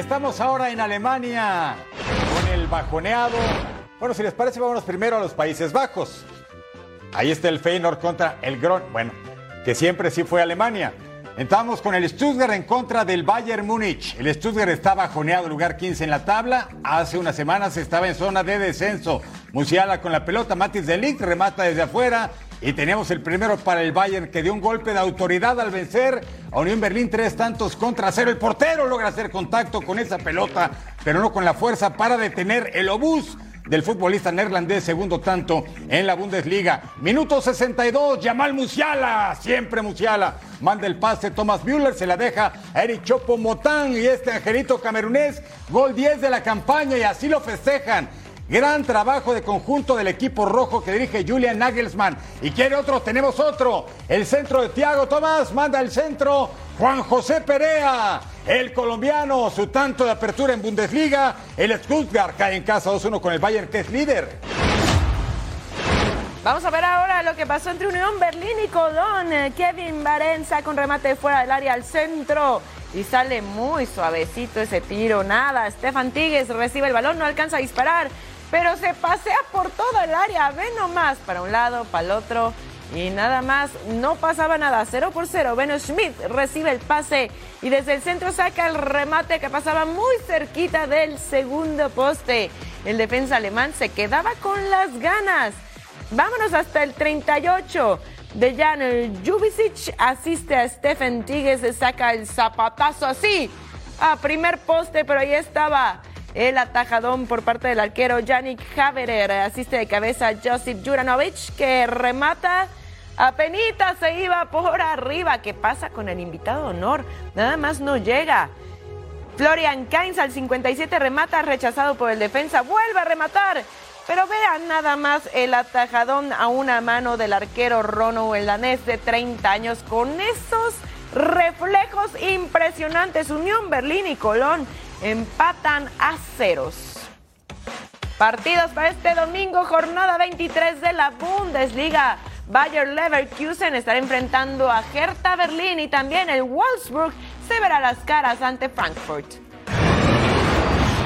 [SPEAKER 1] Estamos ahora en Alemania con el bajoneado. Bueno, si les parece, vámonos primero a los Países Bajos. Ahí está el Feyenoord contra el Gron. Bueno, que siempre sí fue Alemania. Entramos con el Stuttgart en contra del Bayern Múnich. El Stuttgart está bajoneado, lugar 15 en la tabla. Hace unas semanas estaba en zona de descenso. Musiala con la pelota, Matis de Ligt remata desde afuera. Y tenemos el primero para el Bayern que dio un golpe de autoridad al vencer a Unión Berlín tres tantos contra cero. El portero logra hacer contacto con esa pelota, pero no con la fuerza para detener el obús del futbolista neerlandés, segundo tanto en la Bundesliga. Minuto 62, Yamal Musiala, siempre Musiala. Manda el pase, Thomas Müller se la deja a Eric Chopo Motán y este angelito camerunés, gol 10 de la campaña y así lo festejan. Gran trabajo de conjunto del equipo rojo que dirige Julian Nagelsmann. Y quiere otro, tenemos otro. El centro de Thiago Tomás manda el centro. Juan José Perea, el colombiano, su tanto de apertura en Bundesliga. El Stuttgart cae en casa 2-1 con el Bayern que es líder.
[SPEAKER 4] Vamos a ver ahora lo que pasó entre Unión Berlín y Colón. Eh, Kevin Barenza con remate fuera del área al centro. Y sale muy suavecito ese tiro. Nada. Stefan Tigges recibe el balón, no alcanza a disparar. Pero se pasea por todo el área. Ve nomás para un lado, para el otro. Y nada más, no pasaba nada. 0 por 0. Beno Schmidt recibe el pase y desde el centro saca el remate que pasaba muy cerquita del segundo poste. El defensa alemán se quedaba con las ganas. Vámonos hasta el 38. De Jan Jubicic asiste a Stephen Tigges, se saca el zapatazo así a primer poste, pero ahí estaba el atajadón por parte del arquero Yannick Haverer. Asiste de cabeza Josip Juranovic que remata. Apenita se iba por arriba. ¿Qué pasa con el invitado honor? Nada más no llega. Florian Kainz al 57 remata rechazado por el defensa. Vuelve a rematar. Pero vean nada más el atajadón a una mano del arquero Rono, el danés de 30 años, con esos reflejos impresionantes. Unión Berlín y Colón empatan a ceros. Partidos para este domingo, jornada 23 de la Bundesliga. Bayer Leverkusen estará enfrentando a Hertha Berlín y también el Wolfsburg se verá las caras ante Frankfurt.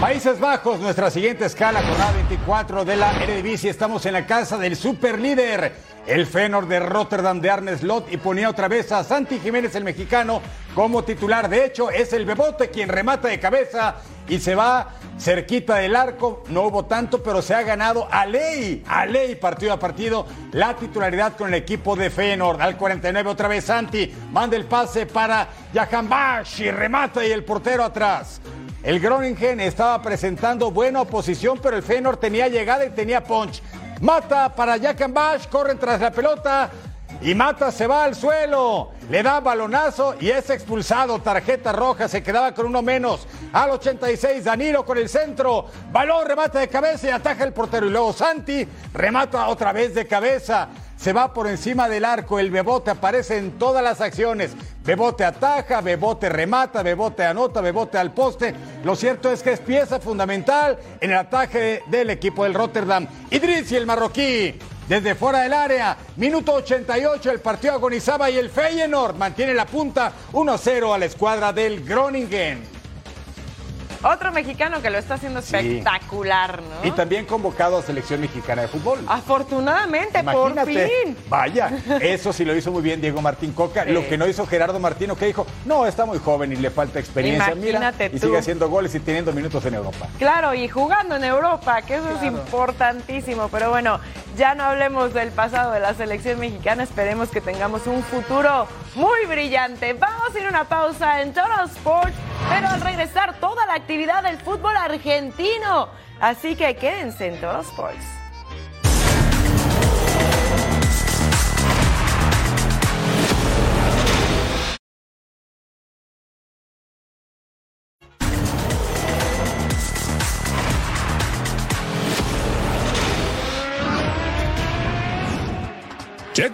[SPEAKER 1] Países Bajos, nuestra siguiente escala, jornada 24 de la Eredivisie. Estamos en la casa del superlíder, el Feyenoord de Rotterdam de Arne Slot y ponía otra vez a Santi Jiménez, el mexicano, como titular. De hecho, es el Bebote quien remata de cabeza y se va cerquita del arco. No hubo tanto, pero se ha ganado a ley, a ley, partido a partido, la titularidad con el equipo de Feyenoord. Al 49 otra vez Santi, manda el pase para Jahan Bash y remata y el portero atrás. El Groningen estaba presentando buena oposición, pero el Feyenoord tenía llegada y tenía punch. Mata para Jakan Bash, corren tras la pelota y Mata se va al suelo. Le da balonazo y es expulsado. Tarjeta roja, se quedaba con uno menos. Al 86, Danilo con el centro. Balón, remata de cabeza y ataja el portero. Y luego Santi remata otra vez de cabeza. Se va por encima del arco. El Bebote aparece en todas las acciones. Bebote ataja, Bebote remata, Bebote anota, Bebote al poste. Lo cierto es que es pieza fundamental en el ataque del equipo del Rotterdam. Idris y el marroquí desde fuera del área. Minuto 88, el partido agonizaba y el Feyenoord mantiene la punta 1-0 a la escuadra del Groningen.
[SPEAKER 4] Otro mexicano que lo está haciendo espectacular, ¿no?
[SPEAKER 1] Y también convocado a selección mexicana de fútbol.
[SPEAKER 4] Afortunadamente, por fin.
[SPEAKER 1] Vaya, eso sí lo hizo muy bien Diego Martín Coca.
[SPEAKER 4] Sí.
[SPEAKER 1] Lo que no hizo Gerardo Martino, que dijo, no, está muy joven y le falta experiencia. Mira,
[SPEAKER 4] Imagínate
[SPEAKER 1] y
[SPEAKER 4] tú.
[SPEAKER 1] sigue haciendo goles y teniendo minutos en Europa.
[SPEAKER 4] Claro, y jugando en Europa, que eso es importantísimo. Pero bueno, ya no hablemos del pasado de la selección mexicana. Esperemos que tengamos un futuro muy brillante. Vamos a ir a una pausa en Total Sports, pero al regresar toda la actividad del fútbol argentino. Así que quédense en Total Sports.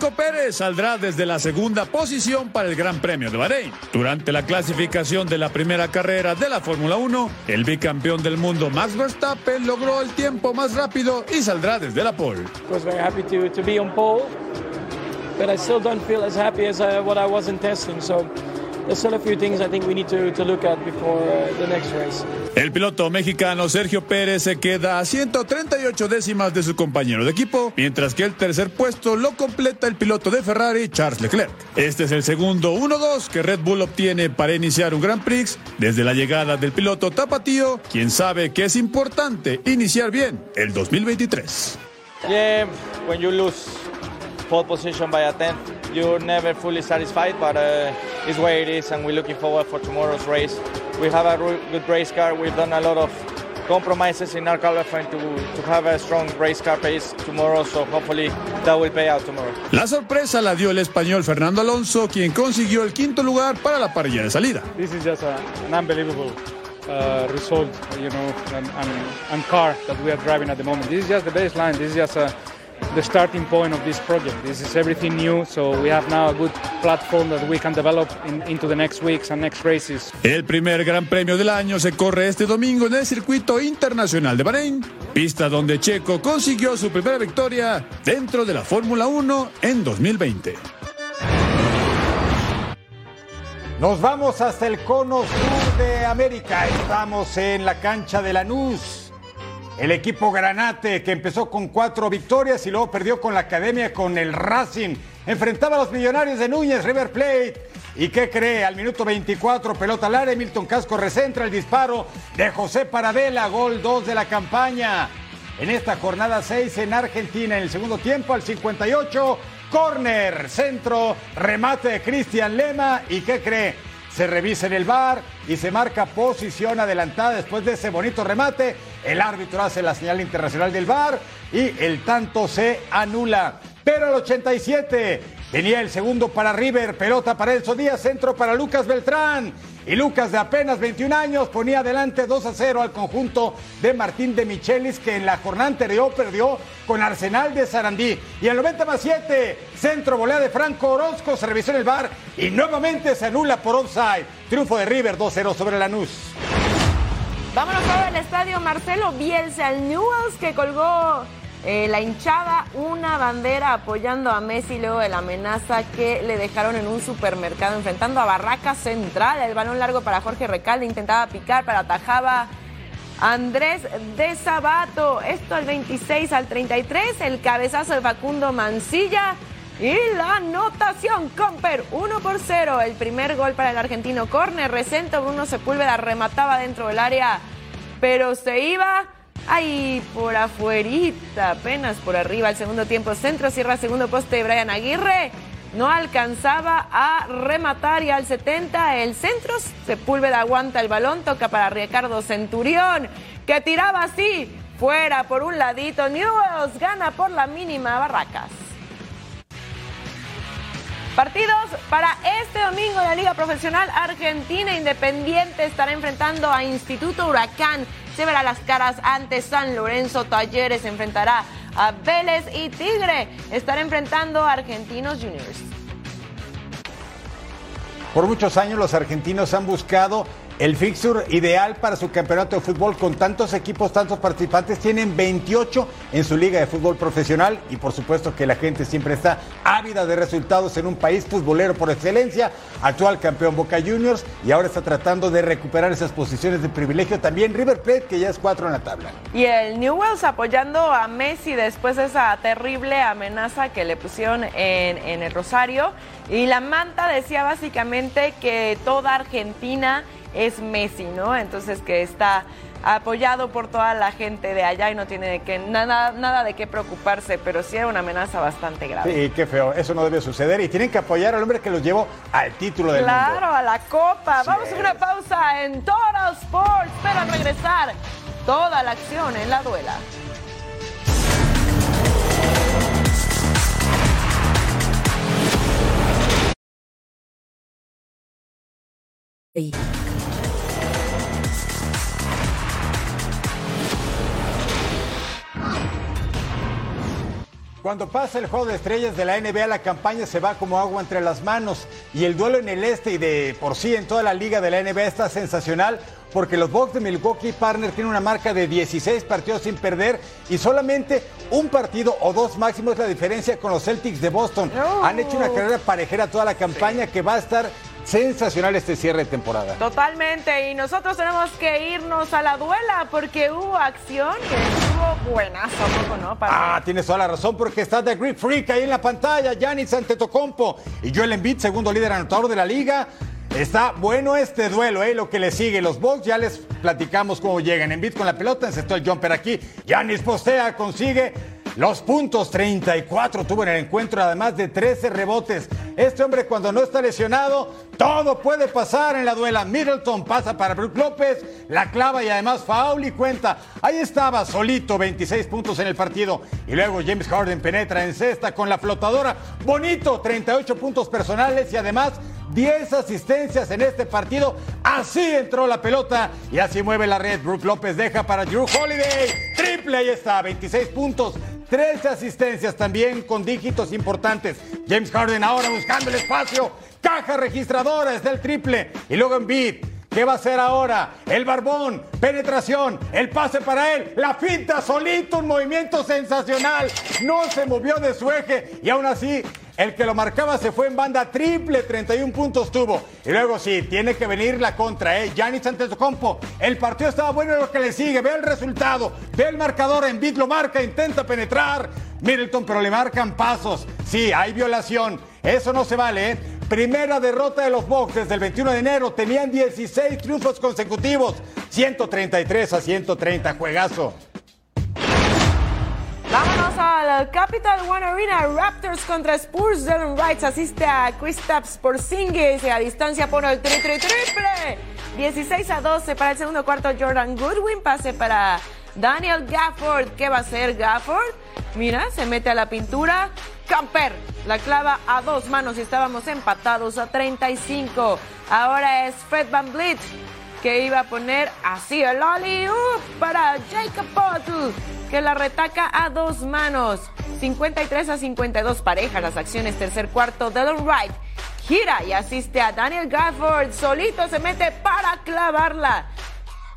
[SPEAKER 16] Checo Pérez saldrá desde la segunda posición para el Gran Premio de Bahrein. Durante la clasificación de la primera carrera de la Fórmula 1, el bicampeón del mundo Max Verstappen logró el tiempo más rápido y saldrá desde la pole.
[SPEAKER 17] I
[SPEAKER 16] El piloto mexicano Sergio Pérez se queda a 138 décimas de su compañero de equipo, mientras que el tercer puesto lo completa el piloto de Ferrari, Charles Leclerc. Este es el segundo 1-2 que Red Bull obtiene para iniciar un Grand Prix desde la llegada del piloto Tapatío, quien sabe que es importante iniciar bien el 2023.
[SPEAKER 18] Yeah, when you lose pole position by a tenth, you're never fully satisfied, but uh, it's where it is, and we're looking forward for tomorrow's race. We have a good race car. We've done a lot of compromises in our qualifying to, to have a strong race car pace tomorrow, so hopefully that will pay out tomorrow.
[SPEAKER 16] La sorpresa la dio el español Fernando Alonso, quien consiguió el quinto lugar para la parrilla de salida.
[SPEAKER 19] This is just a, an unbelievable uh, result, you know, and, and, and car that we are driving at the moment. This is just the baseline. This is just uh the starting point of this project. This is everything new, so we have now a good platform that we can develop in, into the next weeks and next races.
[SPEAKER 16] El primer Gran Premio del año se corre este domingo en el Circuito Internacional de Bahrein, pista donde Checo consiguió su primera victoria dentro de la Fórmula 1 en 2020.
[SPEAKER 1] Nos vamos hasta el cono sur de América. Estamos en la cancha de Lanús. El equipo Granate, que empezó con cuatro victorias y luego perdió con la Academia, con el Racing. Enfrentaba a los millonarios de Núñez, River Plate. ¿Y qué cree? Al minuto 24, pelota al área, Milton Casco recentra el disparo de José Paradela, gol 2 de la campaña. En esta jornada 6 en Argentina, en el segundo tiempo, al 58, córner, centro, remate de Cristian Lema. ¿Y qué cree? Se revisa en el bar y se marca posición adelantada después de ese bonito remate. El árbitro hace la señal internacional del bar y el tanto se anula. Pero al 87 venía el segundo para River, pelota para Elso Díaz, centro para Lucas Beltrán. Y Lucas de apenas 21 años ponía adelante 2 a 0 al conjunto de Martín de Michelis que en la jornada anterior perdió con Arsenal de Sarandí. Y el 90 más 7, centro volea de Franco Orozco, se revisó en el bar y nuevamente se anula por offside. Triunfo de River 2-0 sobre Lanús.
[SPEAKER 4] Vámonos ahora al estadio Marcelo Bielsa, el Newells que colgó eh, la hinchada una bandera apoyando a Messi luego de la amenaza que le dejaron en un supermercado enfrentando a Barraca Central. El balón largo para Jorge Recalde intentaba picar, pero atajaba Andrés de Sabato. Esto al 26 al 33, el cabezazo de Facundo Mancilla. Y la anotación, Comper, 1 por 0. El primer gol para el argentino. Corner, Recento, Bruno Sepúlveda remataba dentro del área, pero se iba ahí por afuerita, apenas por arriba. El segundo tiempo, centro, cierra segundo poste de Brian Aguirre. No alcanzaba a rematar y al 70 el centro, Sepúlveda aguanta el balón, toca para Ricardo Centurión, que tiraba así, fuera por un ladito. Newells gana por la mínima Barracas. Partidos para este domingo de la Liga Profesional Argentina Independiente estará enfrentando a Instituto Huracán. Se verá las caras ante San Lorenzo. Talleres se enfrentará a Vélez y Tigre estará enfrentando a Argentinos Juniors.
[SPEAKER 1] Por muchos años los argentinos han buscado el fixture ideal para su campeonato de fútbol con tantos equipos, tantos participantes. Tienen 28 en su liga de fútbol profesional y por supuesto que la gente siempre está ávida de resultados en un país futbolero por excelencia. Actual campeón Boca Juniors y ahora está tratando de recuperar esas posiciones de privilegio. También River Plate que ya es cuatro en la tabla.
[SPEAKER 4] Y el Newells apoyando a Messi después de esa terrible amenaza que le pusieron en, en el Rosario. Y la manta decía básicamente que toda Argentina es Messi, ¿no? Entonces que está apoyado por toda la gente de allá y no tiene de qué, nada, nada de qué preocuparse, pero sí era una amenaza bastante grave.
[SPEAKER 1] Sí, qué feo. Eso no debe suceder y tienen que apoyar al hombre que los llevó al título del
[SPEAKER 4] claro,
[SPEAKER 1] mundo.
[SPEAKER 4] a la copa. Vamos a una pausa en Total Sports, pero al regresar, toda la acción en la duela.
[SPEAKER 1] Cuando pasa el juego de estrellas de la NBA, la campaña se va como agua entre las manos. Y el duelo en el este y de por sí en toda la liga de la NBA está sensacional porque los Bucks de Milwaukee Partner tienen una marca de 16 partidos sin perder y solamente un partido o dos máximo es la diferencia con los Celtics de Boston. Han hecho una carrera parejera toda la campaña que va a estar sensacional este cierre de temporada.
[SPEAKER 4] Totalmente, y nosotros tenemos que irnos a la duela porque hubo acción que estuvo buenazo, ¿poco no? Para
[SPEAKER 1] Ah, tienes toda la razón porque está The Greek Freak ahí en la pantalla, Giannis Antetokounmpo y Joel Embiid, segundo líder anotador de la liga. Está bueno este duelo, ¿eh? lo que le sigue. Los Bucks ya les platicamos cómo llegan. Embiid con la pelota, encestó el jumper aquí. Giannis postea, consigue los puntos. 34 tuvo en el encuentro, además de 13 rebotes. Este hombre cuando no está lesionado, todo puede pasar en la duela. Middleton pasa para Brook López, la clava y además foul y cuenta. Ahí estaba solito, 26 puntos en el partido. Y luego James Harden penetra en cesta con la flotadora. Bonito, 38 puntos personales y además 10 asistencias en este partido. Así entró la pelota y así mueve la red. Brook López deja para Drew Holiday. Triple, ahí está, 26 puntos. 13 asistencias también con dígitos importantes. James Harden ahora buscando el espacio. Caja registradora, es del triple. Y luego en beat. ¿Qué va a hacer ahora? El barbón, penetración, el pase para él, la finta solito, un movimiento sensacional. No se movió de su eje y aún así el que lo marcaba se fue en banda triple, 31 puntos tuvo. Y luego sí, tiene que venir la contra, ¿eh? Giannis Antetokounmpo. El partido estaba bueno, lo que le sigue. Ve el resultado, ve el marcador, en beat lo marca, intenta penetrar. Middleton, pero le marcan pasos. Sí, hay violación. Eso no se vale, ¿eh? Primera derrota de los Bucks desde el 21 de enero. Tenían 16 triunfos consecutivos. 133 a 130, juegazo.
[SPEAKER 4] Al Capital One Arena. Raptors contra Spurs. Dylan Wright asiste a Kristaps Porzingis a distancia pone el tri tri triple. 16 a 12 para el segundo cuarto. Jordan Goodwin pase para Daniel Gafford. ¿Qué va a hacer Gafford? Mira, se mete a la pintura. Camper la clava a dos manos y estábamos empatados a 35. Ahora es Fred Van Vliet que iba a poner así el ollie para Jacob Poeltl, que la retaca a dos manos. 53 a 52 parejas las acciones tercer cuarto. Dylan Wright gira y asiste a Daniel Gafford. Solito se mete para clavarla.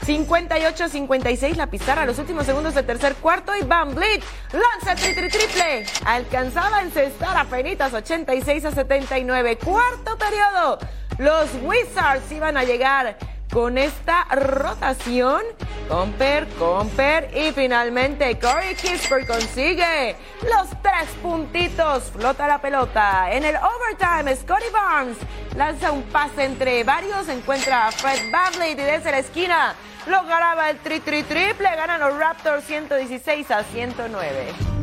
[SPEAKER 4] 58-56 la pizarra, los últimos segundos del tercer cuarto y Van Vliet lanza tri, tri triple. Alcanzaba a encestar a penitas 86 a 79. Cuarto periodo. Los Wizards iban a llegar con esta rotación. Comper, Comper y finalmente Corey Kisper consigue los tres puntitos. Flota la pelota. En el overtime, Scotty Barnes lanza un pase entre varios. Encuentra a Fred Bagley y desde la esquina lo ganaba el tri tri triple. Ganan los Raptors 116 a 109.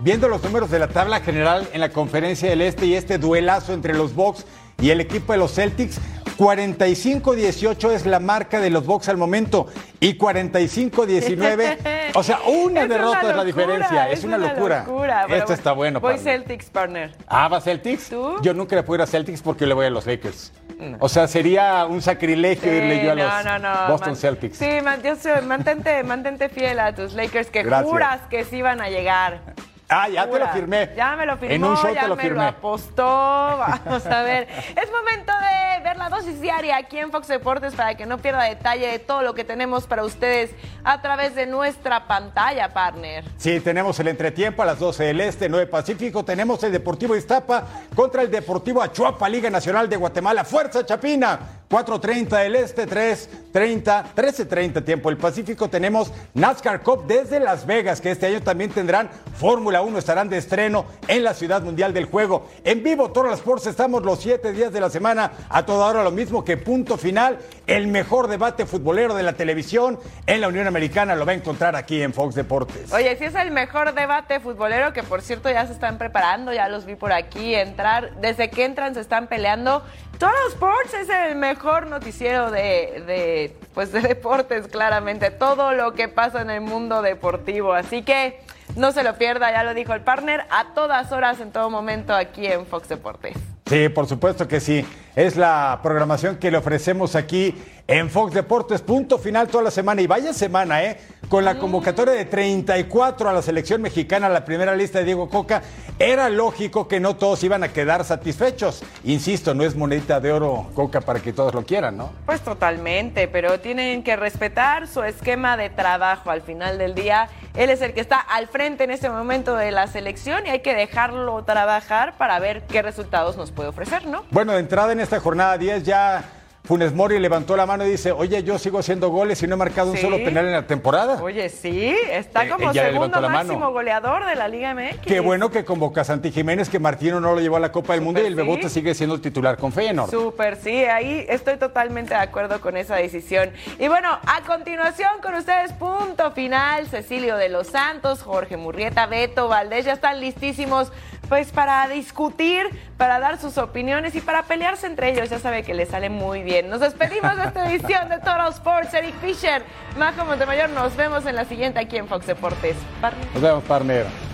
[SPEAKER 1] Viendo los números de la tabla general en la conferencia del Este y este duelazo entre los Bucks y el equipo de los Celtics, 45-18 es la marca de los Bucks al momento y 45-19, o sea, una
[SPEAKER 4] Es
[SPEAKER 1] derrota
[SPEAKER 4] una
[SPEAKER 1] es la diferencia, es,
[SPEAKER 4] es
[SPEAKER 1] una
[SPEAKER 4] una
[SPEAKER 1] locura.
[SPEAKER 4] locura,
[SPEAKER 1] Esto
[SPEAKER 4] bueno,
[SPEAKER 1] está bueno.
[SPEAKER 4] Voy
[SPEAKER 1] partner.
[SPEAKER 4] Celtics, partner.
[SPEAKER 1] Ah, ¿va Celtics? Yo nunca le puedo ir a Celtics porque le voy a los Lakers.
[SPEAKER 4] No.
[SPEAKER 1] O sea, sería un sacrilegio
[SPEAKER 4] Sí,
[SPEAKER 1] irle yo a los
[SPEAKER 4] no, no,
[SPEAKER 1] Boston
[SPEAKER 4] man-
[SPEAKER 1] Celtics.
[SPEAKER 4] Sí, man- yo sé, mantente, mantente fiel a tus Lakers que
[SPEAKER 1] Gracias.
[SPEAKER 4] juras que sí van a llegar.
[SPEAKER 1] Ah, ya te lo firmé.
[SPEAKER 4] Ya me lo firmó,
[SPEAKER 1] En un show
[SPEAKER 4] ya
[SPEAKER 1] te lo
[SPEAKER 4] me
[SPEAKER 1] firmé.
[SPEAKER 4] lo apostó. Vamos a ver. Es momento de ver la dosis diaria aquí en Fox Deportes para que no pierda detalle de todo lo que tenemos para ustedes a través de nuestra pantalla, partner.
[SPEAKER 1] Sí, tenemos el entretiempo a las 12 del Este, 9 Pacífico. Tenemos el Deportivo Iztapa contra el Deportivo Achuapa, Liga Nacional de Guatemala. ¡Fuerza Chapina! 4.30 del Este, 3.30, 13.30 tiempo el Pacífico. Tenemos NASCAR Cup desde Las Vegas, que este año también tendrán Fórmula 1. Estarán de estreno en la Ciudad Mundial del Juego. En vivo, las Sports, estamos los siete días de la semana. A toda hora lo mismo que punto final. El mejor debate futbolero de la televisión en la Unión Americana lo va a encontrar aquí en Fox Deportes.
[SPEAKER 4] Oye, si es el mejor debate futbolero, que por cierto ya se están preparando, ya los vi por aquí entrar. Desde que entran se están peleando. Todos Sports es el mejor noticiero de, de, pues de deportes, claramente. Todo lo que pasa en el mundo deportivo. Así que no se lo pierda, ya lo dijo el partner, a todas horas, en todo momento, aquí en Fox Deportes.
[SPEAKER 1] Sí, por supuesto que sí. Es la programación que le ofrecemos aquí en Fox Deportes. Punto final toda la semana. Y vaya semana, ¿eh? Con la convocatoria de 34 a la selección mexicana, la primera lista de Diego Coca, era lógico que no todos iban a quedar satisfechos. Insisto, no es monedita de oro Coca para que todos lo quieran, ¿no?
[SPEAKER 4] Pues totalmente, pero tienen que respetar su esquema de trabajo al final del día. Él es el que está al frente en este momento de la selección y hay que dejarlo trabajar para ver qué resultados nos puede ofrecer, ¿no?
[SPEAKER 1] Bueno, de entrada en esta jornada 10 ya Funes Mori levantó la mano y dice, oye, yo sigo haciendo goles y no he marcado un solo penal en la temporada.
[SPEAKER 4] Oye, sí, está
[SPEAKER 1] Eh,
[SPEAKER 4] como
[SPEAKER 1] ella
[SPEAKER 4] segundo
[SPEAKER 1] levantó la mano.
[SPEAKER 4] máximo goleador de la Liga MX.
[SPEAKER 1] Qué bueno que convoca a Santi Jiménez, que Martino no lo llevó a la Copa del Mundo y el
[SPEAKER 4] sí.
[SPEAKER 1] Bebote sigue siendo el titular con Feyenoord.
[SPEAKER 4] Súper, sí, ahí estoy totalmente de acuerdo con esa decisión. Y bueno, a continuación con ustedes, punto final, Cecilio de los Santos, Jorge Murrieta, Beto Valdés, ya están listísimos pues para discutir, para dar sus opiniones y para pelearse entre ellos, ya sabe que les sale muy bien. Nos despedimos de esta edición de Total Sports, Eric Fisher, Majo Montemayor, nos vemos en la siguiente aquí en Fox Deportes. Partner.
[SPEAKER 1] Nos vemos, partner.